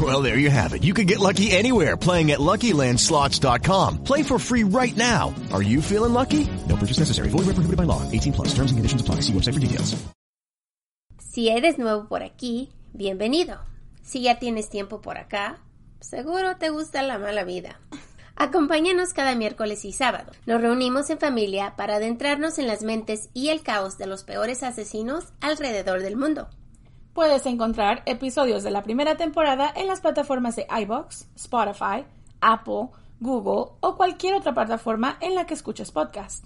Well, there you have it. You can get lucky anywhere playing at LuckyLandSlots.com. Play for free right now. Are you feeling lucky? No purchase necessary. Void where prohibited by law. 18 plus. Terms and conditions apply. See website for details. Si eres nuevo por aquí, bienvenido. Si ya tienes tiempo por acá, seguro te gusta la mala vida. Acompáñanos cada miércoles y sábado. Nos reunimos en familia para adentrarnos en las mentes y el caos de los peores asesinos alrededor del mundo. Puedes encontrar episodios de la primera temporada en las plataformas de iBox, Spotify, Apple, Google o cualquier otra plataforma en la que escuches podcast.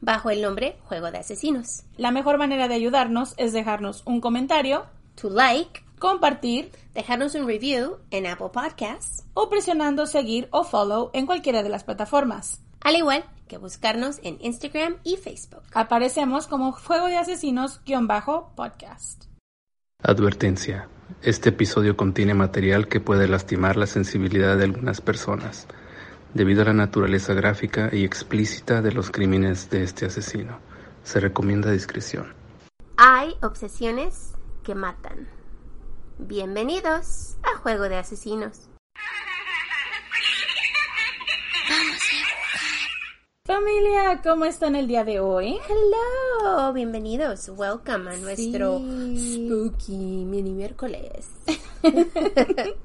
Bajo el nombre Juego de Asesinos. La mejor manera de ayudarnos es dejarnos un comentario, To like, compartir dejarnos un review en Apple Podcasts, o presionando seguir o follow en cualquiera de las plataformas. al igual que buscarnos en Instagram y Facebook. Aparecemos como Juego de Asesinos-podcast. Advertencia. Este episodio contiene material que puede lastimar la sensibilidad de algunas personas, debido a la naturaleza gráfica y explícita de los crímenes de este asesino. Se recomienda discreción. Hay obsesiones que matan. Bienvenidos a Juego de Asesinos. Familia, ¿cómo están el día de hoy? Hello, bienvenidos. Welcome a nuestro spooky mini miércoles.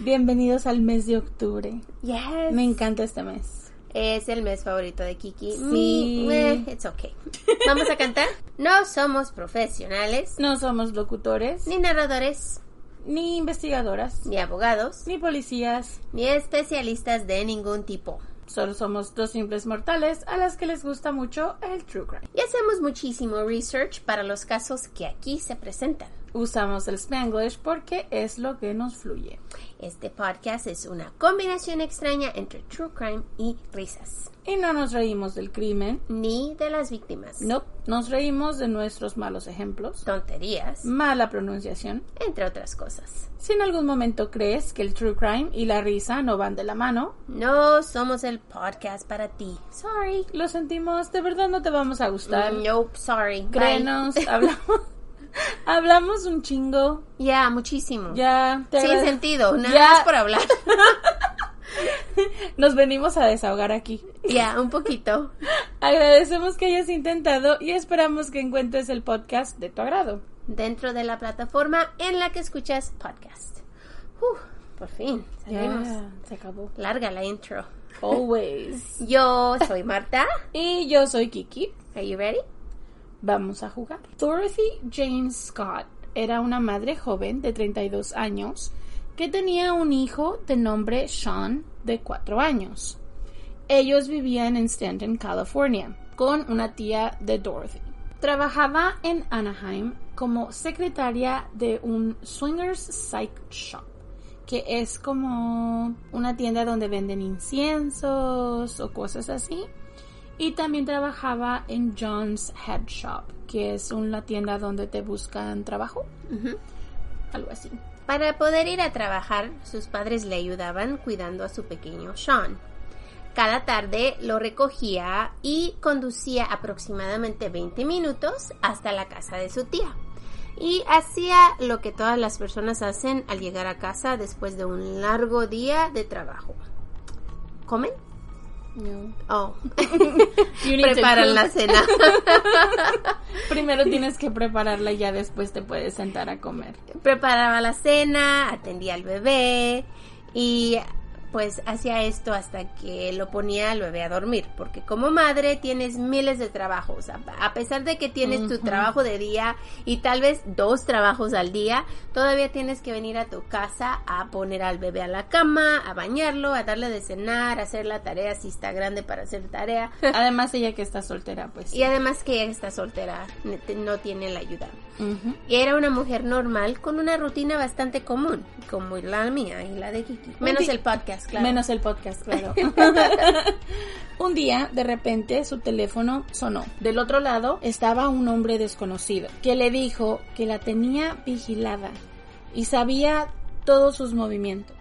Bienvenidos al mes de octubre. Yes. Me encanta este mes. Es el mes favorito de Kiki. Sí. Mi, eh, it's okay. Vamos a cantar. No somos profesionales, No somos locutores, ni narradores, ni investigadoras, ni abogados, ni policías. ni especialistas de ningún tipo. Solo somos dos simples mortales a las que les gusta mucho el true crime. Y hacemos muchísimo research para los casos que aquí se presentan. Usamos el Spanglish porque es lo que nos fluye. Este podcast es una combinación extraña entre true crime y risas. Y no nos reímos del crimen. Ni de las víctimas. No, nos reímos de nuestros malos ejemplos, Tonterías, mala pronunciación. entre otras cosas. Si en algún momento crees que el true crime y la risa no van de la mano, No somos el podcast para ti. Sorry. lo sentimos, de verdad no te vamos a gustar. Nope, sorry. Bye. Créenos, hablamos, hablamos un chingo. Ya, muchísimo. Ya, te Sin sentido, nada Ya. más por hablar. Nos venimos a desahogar aquí. ya, un poquito. Agradecemos que hayas intentado y esperamos que encuentres el podcast de tu agrado. Dentro de la plataforma en la que escuchas podcast. Uf, por fin, salimos. Se acabó. Larga la intro. Always. Yo soy Marta. Y yo soy Kiki. Are you ready? Vamos a jugar. Dorothy Jane Scott era una madre joven de 32 años que tenía un hijo de nombre Sean de 4 años. Ellos vivían en Stanton, California, con una tía de Dorothy. Trabajaba en Anaheim como secretaria de un swingers psych shop, que es como una tienda donde venden inciensos o cosas así. Y también trabajaba en John's Head Shop, que es una tienda donde te buscan trabajo. Algo así. Para poder ir a trabajar, sus padres le ayudaban cuidando a su pequeño Sean. Cada tarde lo recogía y conducía aproximadamente 20 minutos hasta la casa de su tía. Y hacía lo que todas las personas hacen al llegar a casa después de un largo día de trabajo. ¿Comen? No. Oh. Preparan la cena. Primero tienes que prepararla y ya después te puedes sentar a comer. Preparaba la cena, atendía al bebé y pues hacía esto hasta que lo ponía al bebé a dormir, porque como madre tienes miles de trabajos, a pesar de que tienes tu trabajo de día y tal vez dos trabajos al día, todavía tienes que venir a tu casa a poner al bebé a la cama, a bañarlo, a darle de cenar, a hacer la tarea si está grande para hacer tarea. Además ella que está soltera, pues. Y además que ella está soltera, no tiene la ayuda. Y era una mujer normal con una rutina bastante común, como la mía y la de Kiki. Menos el podcast, claro. Menos el podcast, claro. un día, de repente, su teléfono sonó. Del otro lado estaba un hombre desconocido que le dijo que la tenía vigilada y sabía todos sus movimientos.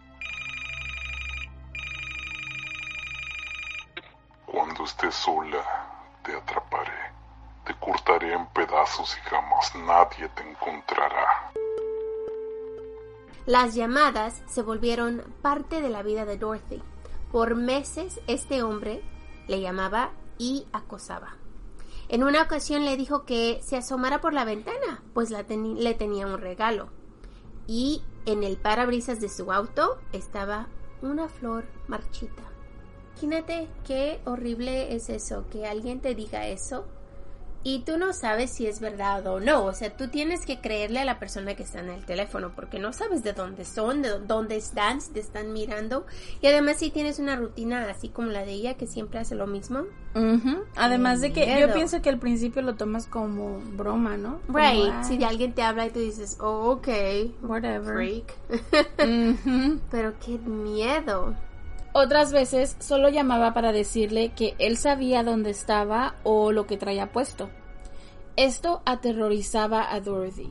Cuando estés sola, te atraparé. Te cortaré en pedazos y jamás nadie te encontrará. Las llamadas se volvieron parte de la vida de Dorothy. Por meses este hombre le llamaba y acosaba. En una ocasión le dijo que se asomara por la ventana, pues le tenía un regalo. Y en el parabrisas de su auto estaba una flor marchita. Imagínate qué horrible es eso, que alguien te diga eso y tú no sabes si es verdad o no. O sea, tú tienes que creerle a la persona que está en el teléfono porque no sabes de dónde son, de dónde están, si te están mirando. Y además si tienes una rutina así como la de ella que siempre hace lo mismo. Además de que yo pienso que al principio lo tomas como broma, ¿no? right. Si alguien te habla y tú dices, oh, ok, whatever. Freak. Pero qué miedo. Otras veces solo llamaba para decirle que él sabía dónde estaba o lo que traía puesto. Esto aterrorizaba a Dorothy.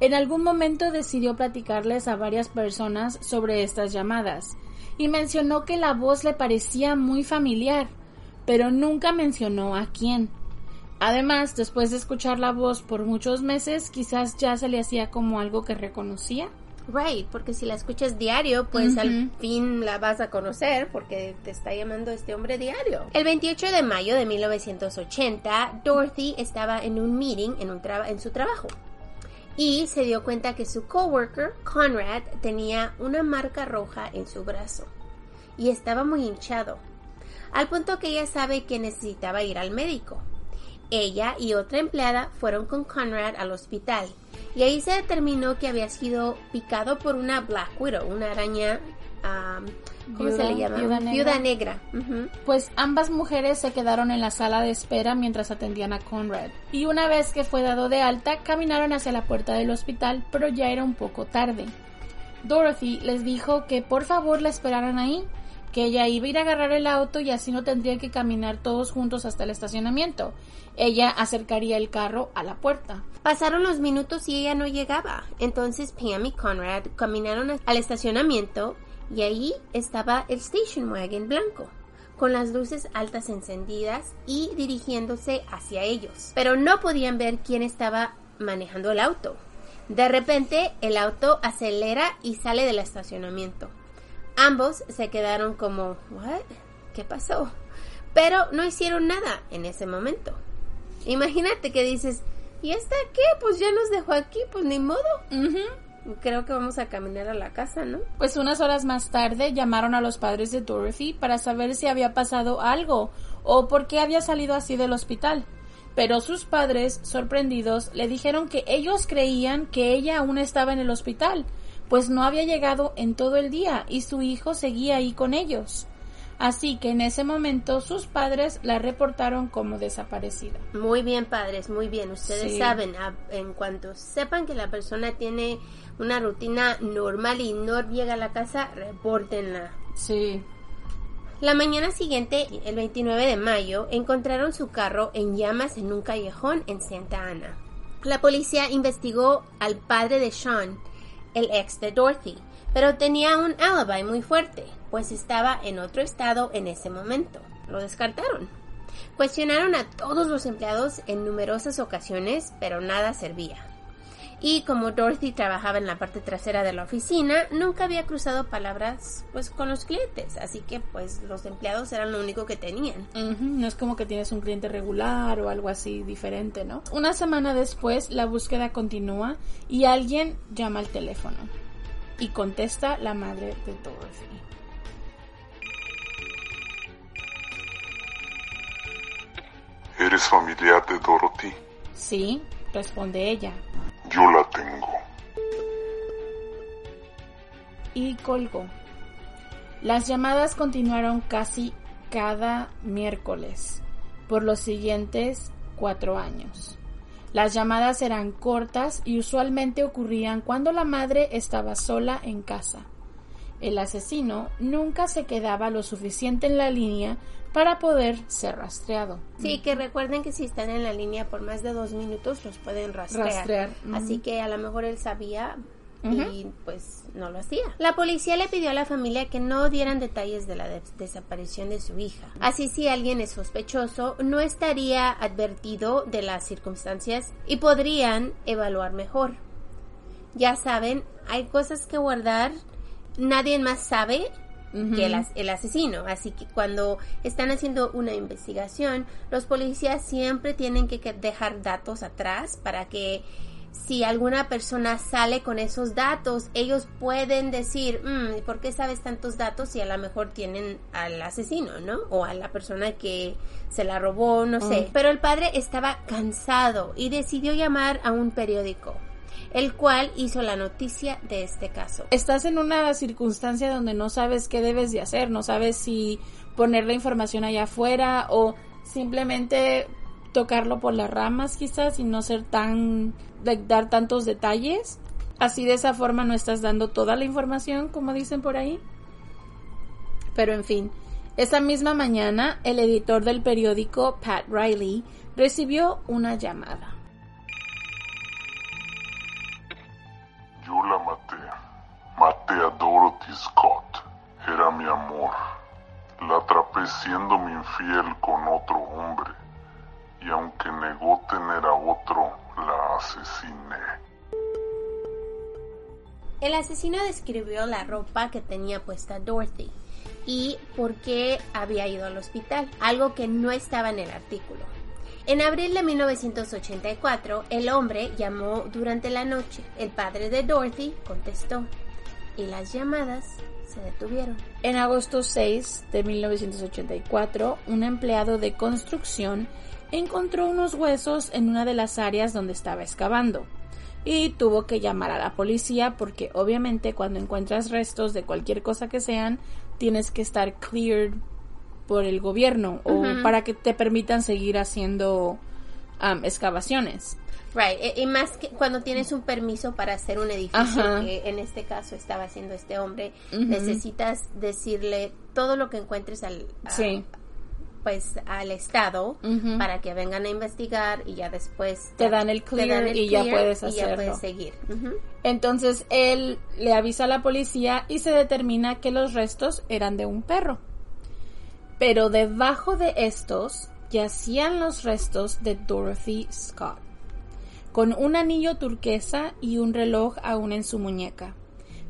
En algún momento decidió platicarles a varias personas sobre estas llamadas y mencionó que la voz le parecía muy familiar, pero nunca mencionó a quién. Además, después de escuchar la voz por muchos meses, quizás ya se le hacía como algo que reconocía. Right, porque si la escuchas diario, pues al fin la vas a conocer porque te está llamando este hombre diario. El 28 de mayo de 1980, Dorothy estaba en un meeting en, un en su trabajo. Y se dio cuenta que su coworker, Conrad, tenía una marca roja en su brazo. Y estaba muy hinchado, al punto que ella sabe que necesitaba ir al médico. Ella y otra empleada fueron con Conrad al hospital y ahí se determinó que había sido picado por una Black Widow, una araña ¿Cómo se le llama? Viuda negra. Pues ambas mujeres se quedaron en la sala de espera mientras atendían a Conrad. Y una vez que fue dado de alta, caminaron hacia la puerta del hospital, pero ya era un poco tarde. Dorothy les dijo que por favor la esperaran ahí, que ella iba a ir a agarrar el auto y así no tendría que caminar todos juntos hasta el estacionamiento. Ella acercaría el carro a la puerta. Pasaron los minutos y ella no llegaba. Entonces Pam y Conrad caminaron al estacionamiento y ahí estaba el station wagon blanco con las luces altas encendidas y dirigiéndose hacia ellos. Pero no podían ver quién estaba manejando el auto. De repente el auto acelera y sale del estacionamiento. Ambos se quedaron como, ¿what? ¿Qué pasó? Pero no hicieron nada en ese momento. Imagínate que dices, ¿y esta qué? Pues ya nos dejó aquí, pues ni modo. Creo que vamos a caminar a la casa, ¿no? Pues unas horas más tarde llamaron a los padres de Dorothy para saber si había pasado algo o por qué había salido así del hospital. Pero sus padres, sorprendidos, le dijeron que ellos creían que ella aún estaba en el hospital, pues no había llegado en todo el día y su hijo seguía ahí con ellos. Así que en ese momento sus padres la reportaron como desaparecida. Muy bien, padres, muy bien. Ustedes saben, en cuanto sepan que la persona tiene una rutina normal y no llega a la casa, repórtenla. Sí. La mañana siguiente, el 29 de mayo, encontraron su carro en llamas en un callejón en Santa Ana. La policía investigó al padre de Sean, el ex de Dorothy, pero tenía un alibi muy fuerte, pues estaba en otro estado en ese momento. Lo descartaron. Cuestionaron a todos los empleados en numerosas ocasiones, pero nada servía y como Dorothy trabajaba en la parte trasera de la oficina, nunca había cruzado palabras pues con los clientes, así que pues los empleados eran lo único que tenían. No es como que tienes un cliente regular o algo así diferente, ¿no? Una semana después la búsqueda continúa y alguien llama al teléfono y contesta la madre de Dorothy. ¿Eres familiar de Dorothy? Sí, responde ella. Yo la tengo. Y colgó. Las llamadas continuaron casi cada miércoles por los siguientes cuatro años. Las llamadas eran cortas y usualmente ocurrían cuando la madre estaba sola en casa. El asesino nunca se quedaba lo suficiente en la línea para poder ser rastreado. Sí, que recuerden que si están en la línea por más de dos minutos los pueden rastrear. Rastrear, Así que a lo mejor él sabía y pues no lo hacía. La policía le pidió a la familia que no dieran detalles de la des- desaparición de su hija. Así si alguien es sospechoso, no estaría advertido de las circunstancias y podrían evaluar mejor. Ya saben, hay cosas que guardar, nadie más sabe que el, as- el asesino. Así que cuando están haciendo una investigación, los policías siempre tienen que que dejar datos atrás para que si alguna persona sale con esos datos, ellos pueden decir, "Mm, ¿por qué sabes tantos datos si a lo mejor tienen al asesino, ¿no? O a la persona que se la robó, no sé. Mm. Pero el padre estaba cansado y decidió llamar a un periódico, el cual hizo la noticia de este caso. Estás en una circunstancia donde no sabes qué debes de hacer, no sabes si poner la información allá afuera o simplemente tocarlo por las ramas quizás y no ser tan dar tantos detalles. Así de esa forma no estás dando toda la información, como dicen por ahí. Pero en fin, esa misma mañana el editor del periódico, Pat Riley, recibió una llamada. Con otro hombre. Y aunque negó tener a otro, la asesiné. El asesino describió la ropa que tenía puesta Dorothy y por qué había ido al hospital, algo que no estaba en el artículo. En abril de 1984, el hombre llamó durante la noche. El padre de Dorothy contestó y las llamadas se detuvieron. En agosto 6 de 1984, un empleado de construcción encontró unos huesos en una de las áreas donde estaba excavando y tuvo que llamar a la policía porque obviamente cuando encuentras restos de cualquier cosa que sean, tienes que estar cleared por el gobierno o para que te permitan seguir haciendo um, excavaciones. Right, e- y más que cuando tienes un permiso para hacer un edificio, Ajá. que en este caso estaba haciendo este hombre, necesitas decirle todo lo que encuentres al, a- Sí. pues al estado para que vengan a investigar y ya después Te dan el clear y ya puedes y ya hacerlo. puedes seguir. Entonces él le avisa a la policía y se determina que los restos eran de un perro. Pero debajo de estos yacían los restos de Dorothy Scott, con un anillo turquesa y un reloj aún en su muñeca,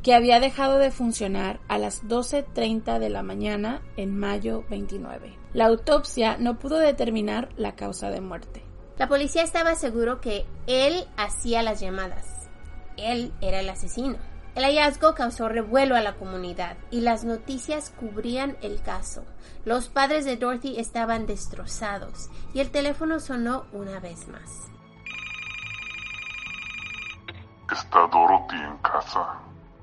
que había dejado de funcionar a las 12.30 de la mañana en mayo 29. La autopsia no pudo determinar la causa de muerte. La policía estaba seguro que él hacía las llamadas. Él era el asesino. El hallazgo causó revuelo a la comunidad y las noticias cubrían el caso. Los padres de Dorothy estaban destrozados y el teléfono sonó una vez más. ¿Está Dorothy en casa?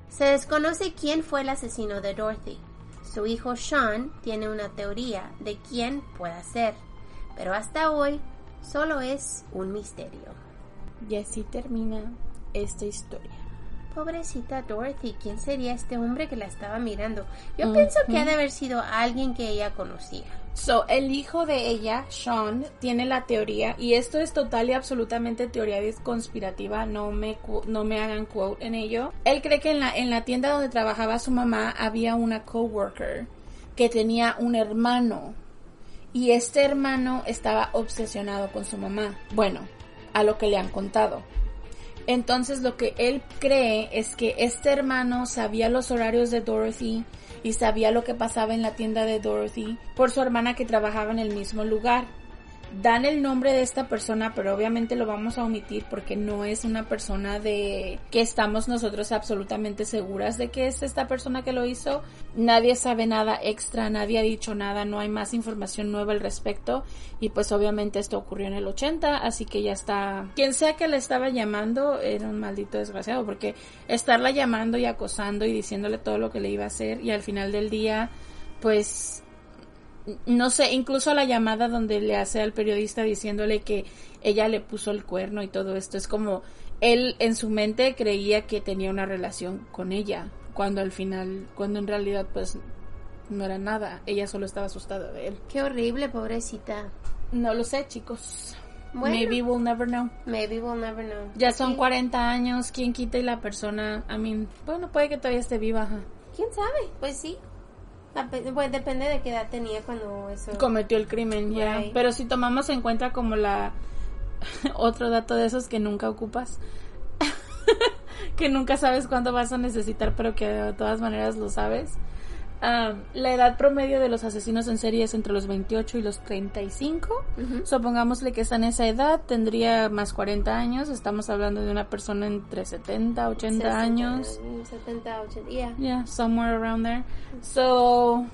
Se desconoce quién fue el asesino de Dorothy. Su hijo Sean tiene una teoría de quién pueda ser, pero hasta hoy solo es un misterio. Y así termina esta historia. Pobrecita Dorothy, ¿quién sería este hombre que la estaba mirando? Yo pienso que ha de haber sido alguien que ella conocía. So, el hijo de ella, Sean, tiene la teoría, y esto es total y absolutamente teoría conspirativa, no me, no me hagan quote en ello. Él cree que en la, en la tienda donde trabajaba su mamá había una coworker que tenía un hermano, y este hermano estaba obsesionado con su mamá. Bueno, a lo que le han contado. Entonces lo que él cree es que este hermano sabía los horarios de Dorothy y sabía lo que pasaba en la tienda de Dorothy por su hermana que trabajaba en el mismo lugar. Dan el nombre de esta persona, pero obviamente lo vamos a omitir porque no es una persona de que estamos nosotros absolutamente seguras de que es esta persona que lo hizo. Nadie sabe nada extra, nadie ha dicho nada, no hay más información nueva al respecto y pues obviamente esto ocurrió en el 80, así que ya está. Quien sea que le estaba llamando era un maldito desgraciado porque estarla llamando y acosando y diciéndole todo lo que le iba a hacer y al final del día pues no sé, incluso la llamada donde le hace al periodista diciéndole que ella le puso el cuerno y todo esto, es como él en su mente creía que tenía una relación con ella, cuando al final, cuando en realidad pues no era nada, ella solo estaba asustada de él. Qué horrible, pobrecita. No lo sé, chicos. Maybe we'll never know. Maybe we'll never know. Ya son 40 años, ¿quién quita y la persona, I mean, bueno, puede que todavía esté viva. ¿Quién sabe? Pues sí. Pues depende de qué edad tenía cuando eso cometió el crimen, ya. Pero si tomamos en cuenta como la otro dato de esos que nunca ocupas, que nunca sabes cuándo vas a necesitar, pero que de todas maneras lo sabes. Um, la edad promedio de los asesinos en serie es entre los 28 y los 35. Supongámosle que está en esa edad, tendría más 40 años. Estamos hablando de una persona entre 70, 80 años. 70, 80, yeah. Yeah, somewhere around there. So.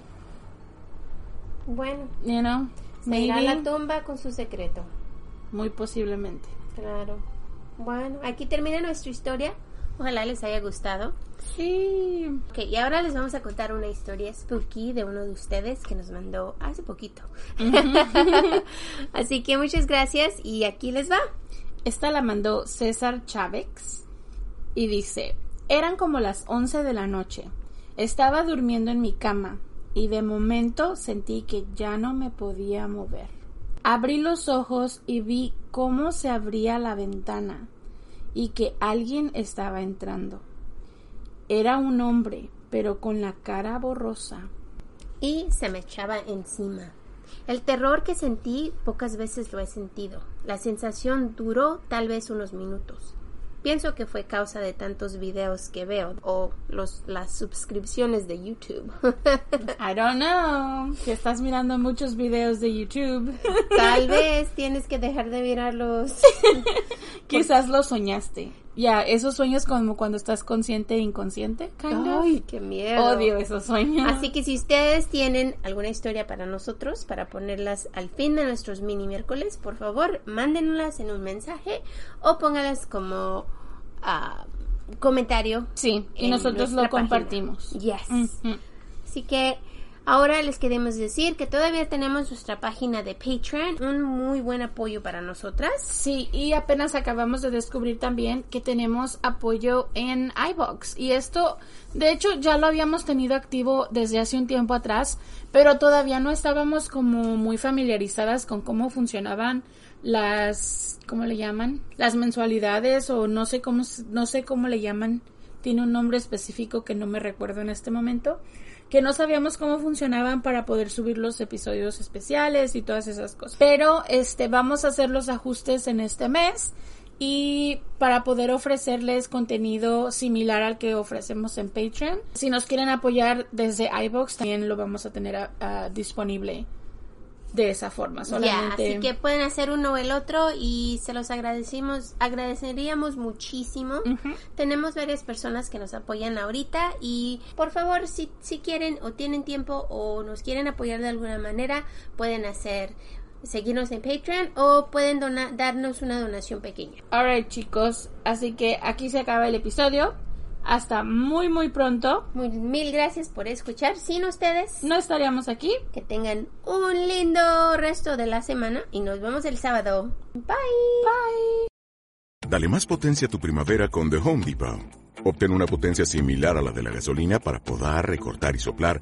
Bueno. You know, se irá a la tumba con su secreto. Muy posiblemente. Claro. Bueno, aquí termina nuestra historia. Ojalá les haya gustado. Sí. Ok, y ahora les vamos a contar una historia spooky de uno de ustedes que nos mandó hace poquito. Así que muchas gracias y aquí les va. Esta la mandó César Chávez y dice, eran como las 11 de la noche. Estaba durmiendo en mi cama y de momento sentí que ya no me podía mover. Abrí los ojos y vi cómo se abría la ventana y que alguien estaba entrando. Era un hombre, pero con la cara borrosa. Y se me echaba encima. El terror que sentí pocas veces lo he sentido. La sensación duró tal vez unos minutos. Pienso que fue causa de tantos videos que veo o los, las suscripciones de YouTube. I don't know. Que estás mirando muchos videos de YouTube. Tal vez tienes que dejar de mirarlos. Quizás lo soñaste. Ya, esos sueños como cuando estás consciente e inconsciente. Ay, qué miedo. Odio esos sueños. Así que si ustedes tienen alguna historia para nosotros, para ponerlas al fin de nuestros mini miércoles, por favor, mándenlas en un mensaje o póngalas como ah, comentario. Sí, y nosotros lo compartimos. Yes. Así que Ahora les queremos decir que todavía tenemos nuestra página de Patreon, un muy buen apoyo para nosotras. Sí, y apenas acabamos de descubrir también que tenemos apoyo en iBox. Y esto, de hecho, ya lo habíamos tenido activo desde hace un tiempo atrás, pero todavía no estábamos como muy familiarizadas con cómo funcionaban las, ¿cómo le llaman? Las mensualidades o no sé cómo, no sé cómo le llaman. Tiene un nombre específico que no me recuerdo en este momento que no sabíamos cómo funcionaban para poder subir los episodios especiales y todas esas cosas. Pero este vamos a hacer los ajustes en este mes y para poder ofrecerles contenido similar al que ofrecemos en Patreon. Si nos quieren apoyar desde iBox también lo vamos a tener disponible de esa forma solamente. así que pueden hacer uno o el otro y se los agradecemos, agradeceríamos muchísimo. Tenemos varias personas que nos apoyan ahorita y por favor si, si quieren o tienen tiempo o nos quieren apoyar de alguna manera pueden hacer seguirnos en Patreon o pueden darnos una donación pequeña. Alright chicos, así que aquí se acaba el episodio. Hasta muy, muy pronto. Muy, mil gracias por escuchar. Sin ustedes, no estaríamos aquí. Que tengan un lindo resto de la semana y nos vemos el sábado. Bye. Bye. Dale más potencia a tu primavera con The Home Depot. Obtén una potencia similar a la de la gasolina para podar, recortar y soplar